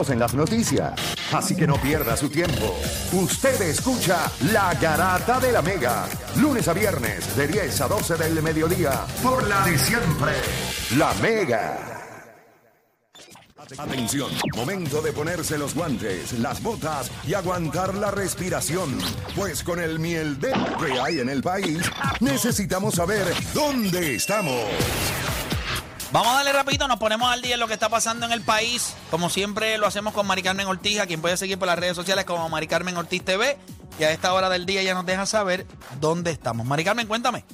en las noticias. Así que no pierda su tiempo. Usted escucha La Garata de la Mega. Lunes a viernes de 10 a 12 del mediodía. Por la de siempre. La Mega. Atención, momento de ponerse los guantes, las botas y aguantar la respiración. Pues con el miel de que hay en el país, necesitamos saber dónde estamos. Vamos a darle rapidito, nos ponemos al día en lo que está pasando en el país. Como siempre lo hacemos con Mari Carmen Ortiz, a quien puede seguir por las redes sociales como Mari Carmen Ortiz TV. Y a esta hora del día ya nos deja saber dónde estamos. Mari Carmen, cuéntame.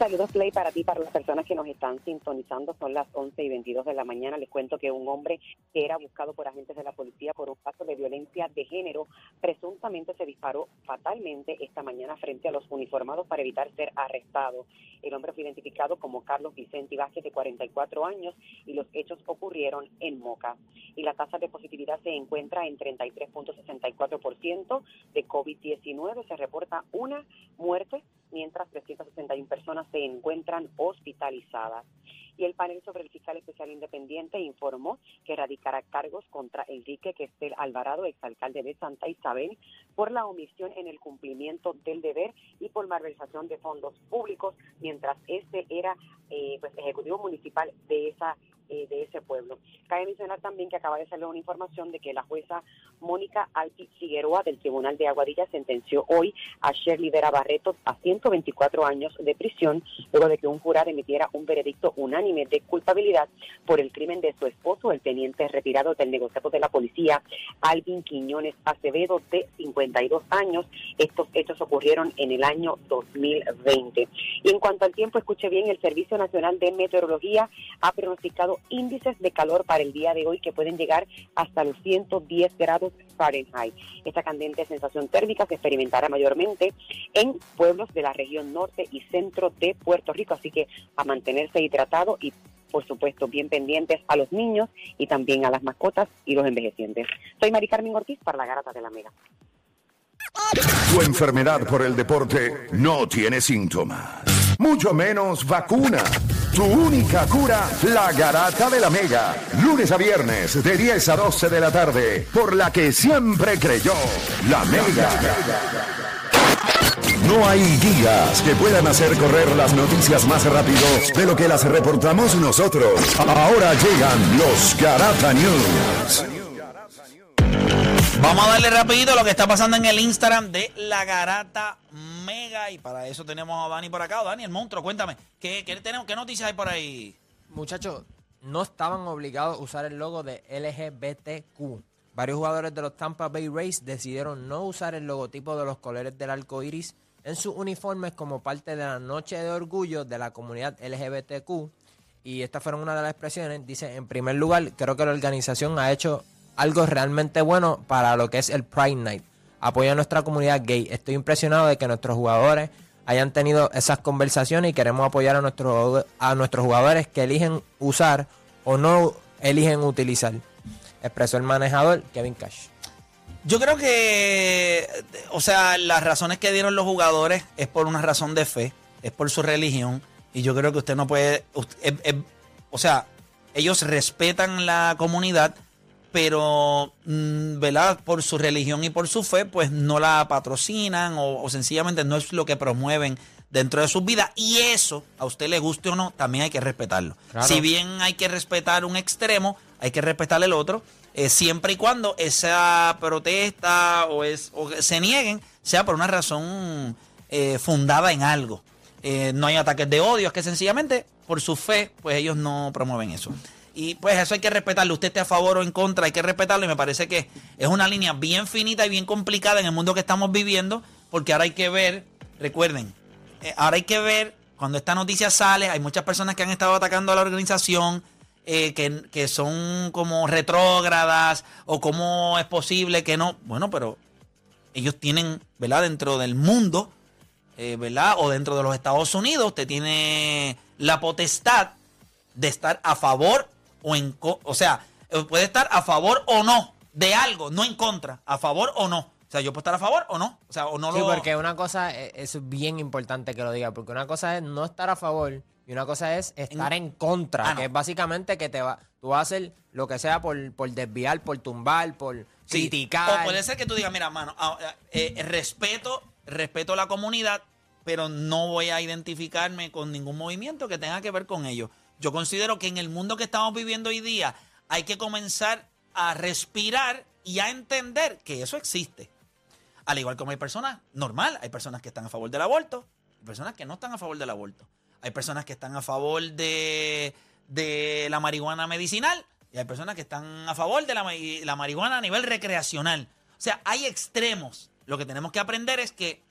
Saludos, Play, para ti, para las personas que nos están sintonizando. Son las 11 y 22 de la mañana. Les cuento que un hombre que era buscado por agentes de la policía por un caso de violencia de género presuntamente se disparó fatalmente esta mañana frente a los uniformados para evitar ser arrestado. El hombre fue identificado como Carlos Vicente Vázquez, de 44 años, y los hechos ocurrieron en Moca. Y la tasa de positividad se encuentra en 33.64% de COVID-19. Se reporta una muerte mientras 361 personas se encuentran hospitalizadas. Y el panel sobre el fiscal especial independiente informó que radicará cargos contra Enrique Questel Alvarado, exalcalde de Santa Isabel, por la omisión en el cumplimiento del deber y por malversación de fondos públicos, mientras este era eh, pues, ejecutivo municipal de esa eh, de ese pueblo. Cabe mencionar también que acaba de salir una información de que la jueza Mónica Alpi Figueroa del Tribunal de Aguadilla sentenció hoy a Shirley Vera Barreto a 124 años de prisión luego de que un jurado emitiera un veredicto unánime de culpabilidad por el crimen de su esposo, el teniente retirado del negociado de la policía, Alvin Quiñones Acevedo, de 52 años. Estos hechos ocurrieron en el año 2020. Y en cuanto al tiempo, escuche bien, el Servicio Nacional de Meteorología ha pronosticado índices de calor para el día de hoy que pueden llegar hasta los 110 grados Fahrenheit. Esta candente sensación térmica se experimentará mayormente en pueblos de la región norte y centro de Puerto Rico, así que a mantenerse hidratado y por supuesto, bien pendientes a los niños y también a las mascotas y los envejecientes. Soy Mari Carmen Ortiz para la Garata de la Mega. Tu enfermedad por el deporte no tiene síntomas, mucho menos vacuna. Tu única cura, la garata de la Mega. Lunes a viernes de 10 a 12 de la tarde, por la que siempre creyó, la Mega. No hay días que puedan hacer correr las noticias más rápido de lo que las reportamos nosotros. Ahora llegan los Garata News. Vamos a darle rapidito lo que está pasando en el Instagram de La Garata Mega. Y para eso tenemos a Dani por acá. Dani, el monstruo, cuéntame. ¿Qué, tenemos, ¿Qué noticias hay por ahí? Muchachos, no estaban obligados a usar el logo de LGBTQ. Varios jugadores de los Tampa Bay Rays decidieron no usar el logotipo de los colores del arco iris en sus uniformes como parte de la noche de orgullo de la comunidad LGBTQ. Y estas fueron una de las expresiones. Dice, en primer lugar, creo que la organización ha hecho algo realmente bueno para lo que es el Pride Night. Apoya a nuestra comunidad gay. Estoy impresionado de que nuestros jugadores hayan tenido esas conversaciones y queremos apoyar a, nuestros a nuestros jugadores que eligen usar o no eligen utilizar. Expresó el manejador Kevin Cash. Yo creo que, o sea, las razones que dieron los jugadores es por una razón de fe, es por su religión. Y yo creo que usted no puede, o sea, ellos respetan la comunidad, pero, mm, ¿verdad? Por su religión y por su fe, pues no la patrocinan o, sencillamente no es lo que promueven dentro de sus vidas. Y eso, a usted le guste o no, también hay que respetarlo. Si bien hay que respetar un extremo, hay que respetar el otro, eh, siempre y cuando esa protesta o, es, o se nieguen sea por una razón eh, fundada en algo. Eh, no hay ataques de odio, es que sencillamente por su fe, pues ellos no promueven eso. Y pues eso hay que respetarlo. Usted esté a favor o en contra, hay que respetarlo. Y me parece que es una línea bien finita y bien complicada en el mundo que estamos viviendo, porque ahora hay que ver, recuerden, eh, ahora hay que ver, cuando esta noticia sale, hay muchas personas que han estado atacando a la organización, eh, que, que son como retrógradas o cómo es posible que no. Bueno, pero ellos tienen, ¿verdad? Dentro del mundo, eh, ¿verdad? O dentro de los Estados Unidos, usted tiene la potestad de estar a favor o en... O sea, eh, puede estar a favor o no de algo, no en contra, a favor o no. O sea, yo puedo estar a favor o no. O sea, o no Sí, lo... porque una cosa, eh, eso es bien importante que lo diga, porque una cosa es no estar a favor y una cosa es estar en, contra, Ah, no. que es básicamente que te va, tú vas a hacer lo que sea por, por desviar, por tumbar, por Sí. criticar. O puede ser que tú digas, mira, mano, ah, eh, eh, respeto, respeto a la comunidad, pero no voy a identificarme con ningún movimiento que tenga que ver con ellos. Yo considero que en el mundo que estamos viviendo hoy día hay que comenzar a respirar y a entender que eso existe. Al igual como hay personas normal, hay personas que están a favor del aborto, hay personas que no están a favor del aborto. Hay personas que están a favor de, de la marihuana medicinal y hay personas que están a favor de la, la marihuana a nivel recreacional. O sea, hay extremos. Lo que tenemos que aprender es que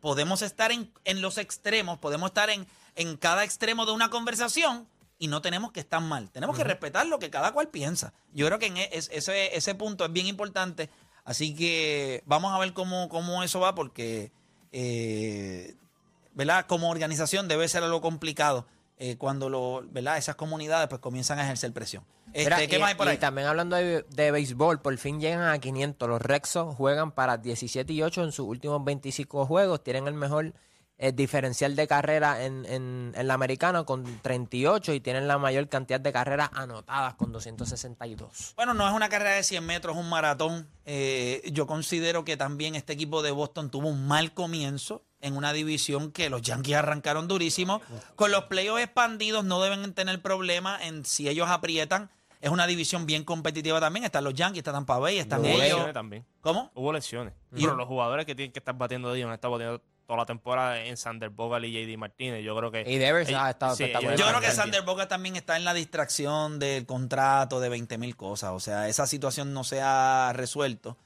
podemos estar en, en los extremos, podemos estar en, en cada extremo de una conversación y no tenemos que estar mal. Tenemos que respetar lo que cada cual piensa. Yo creo que en e- es- ese, ese punto es bien importante. Así que vamos a ver cómo, cómo eso va porque, eh, ¿verdad? Como organización debe ser algo complicado eh, cuando lo, ¿verdad? esas comunidades pues comienzan a ejercer presión. Este, Mira, ¿Qué y, más hay por y ahí? también hablando de, de béisbol, por fin llegan a 500. Los Rexos juegan para 17 y 8 en sus últimos 25 juegos. Tienen el mejor eh, diferencial de carrera en, en, en la americana con 38 y tienen la mayor cantidad de carreras anotadas con 262. Bueno, no es una carrera de 100 metros, es un maratón. Eh, yo considero que también este equipo de Boston tuvo un mal comienzo en una división que los Yankees arrancaron durísimo. Con los playoffs expandidos no deben tener problema en si ellos aprietan. Es una división bien competitiva también. Están los Yankees, están Tampa Bay, están Hubo ellos. lesiones también. ¿Cómo? Hubo lesiones. Y- Pero los jugadores que tienen que estar batiendo de ellos han estado batiendo toda la temporada en Sander Bogal y JD Martínez. Yo creo que. Y Devers ha estado sí, espectacular. ellos- Yo creo que Sander Boga también está en la distracción del contrato de 20 mil cosas. O sea, esa situación no se ha resuelto.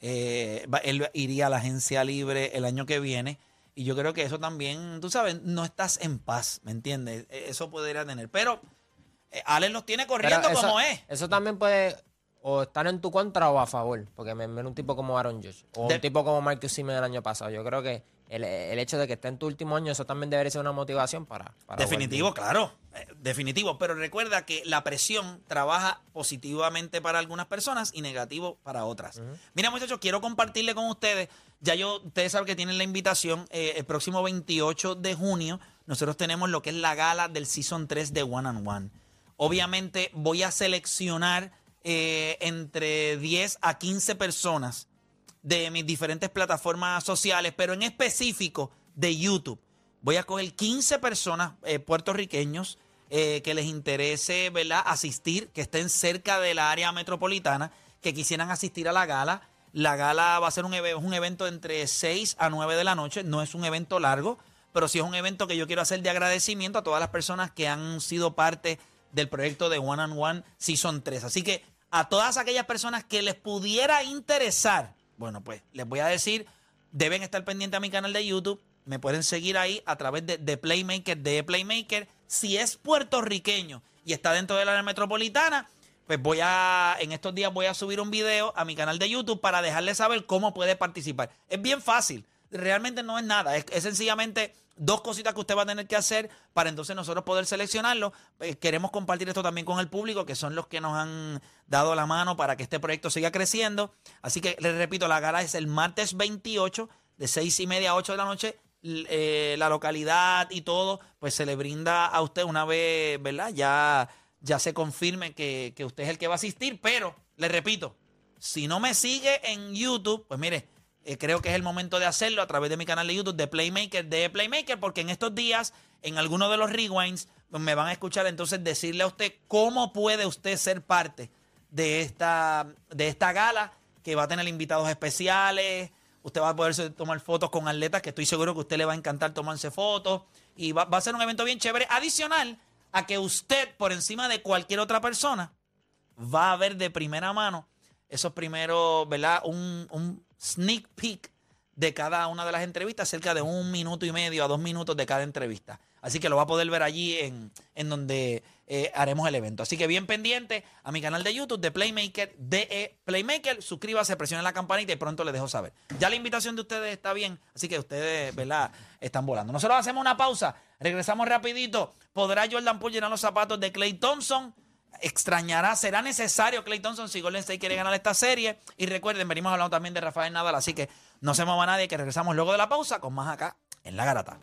Eh, él iría a la agencia libre el año que viene. Y yo creo que eso también, tú sabes, no estás en paz, ¿me entiendes? E- Eso podría tener. Pero eh, Alex los tiene corriendo eso, como es. Eso también puede o estar en tu contra o a favor. Porque me me un tipo como Aaron Josh. O De- un tipo como Marcus Simeon el año pasado. Yo creo que el, el hecho de que esté en tu último año, eso también debería ser una motivación para. para Definitivo, claro. eh, Definitivo. Pero recuerda que la presión trabaja positivamente para algunas personas y negativo para otras. Mira, muchachos, quiero compartirle con ustedes. Ya yo, ustedes saben que tienen la invitación. eh, el próximo 28 de junio, nosotros tenemos lo que es la gala del Season 3 de One and One. Obviamente, voy a seleccionar eh, entre 10 a 15 personas de mis diferentes plataformas sociales, pero en específico de YouTube. Voy a coger 15 personas eh, puertorriqueños eh, que les interese ¿verdad? asistir, que estén cerca de la área metropolitana, que quisieran asistir a la gala. La gala va a ser un, un evento entre 6 a 9 de la noche, no es un evento largo, pero sí es un evento que yo quiero hacer de agradecimiento a todas las personas que han sido parte del proyecto de One and One Season 3. Así que a todas aquellas personas que les pudiera interesar, bueno, pues les voy a decir, deben estar pendientes a mi canal de YouTube. Me pueden seguir ahí a través de, de Playmaker, de Playmaker. Si es puertorriqueño y está dentro del área metropolitana, pues voy a, en estos días voy a subir un video a mi canal de YouTube para dejarle saber cómo puede participar. Es bien fácil, realmente no es nada, es, es sencillamente dos cositas que usted va a tener que hacer para entonces nosotros poder seleccionarlo. Eh, queremos compartir esto también con el público, que son los que nos han dado la mano para que este proyecto siga creciendo. Así que les repito, la gala es el martes 28 de 6 y media a 8 de la noche. Eh, la localidad y todo, pues se le brinda a usted una vez, ¿verdad? Ya, ya se confirme que, que usted es el que va a asistir, pero les repito, si no me sigue en YouTube, pues mire, eh, creo que es el momento de hacerlo a través de mi canal de YouTube de Playmaker, de Playmaker, porque en estos días, en algunos de los rewinds, pues me van a escuchar entonces decirle a usted cómo puede usted ser parte de esta, de esta gala que va a tener invitados especiales. Usted va a poder tomar fotos con atletas que estoy seguro que a usted le va a encantar tomarse fotos. Y va, a ser un evento bien chévere. Adicional a que usted, por encima de cualquier otra persona, va a ver de primera mano esos primeros, ¿verdad? Un sneak peek de cada una de las entrevistas, cerca de un minuto y medio a dos minutos de cada entrevista. Así que lo va a poder ver allí en, en donde eh, haremos el evento. Así que bien pendiente a mi canal de YouTube de Playmaker, de Playmaker. Suscríbase, presione la campanita y pronto les dejo saber. Ya la invitación de ustedes está bien, así que ustedes, ¿verdad? Están volando. Nosotros hacemos una pausa, regresamos rapidito. ¿Podrá Jordan Poole llenar los zapatos de Clay Thompson? Extrañará, será necesario Clay Thompson si Golden State quiere ganar esta serie. Y recuerden, venimos hablando también de Rafael Nadal, así que no se mueva nadie, que regresamos luego de la pausa con más acá en La Garata.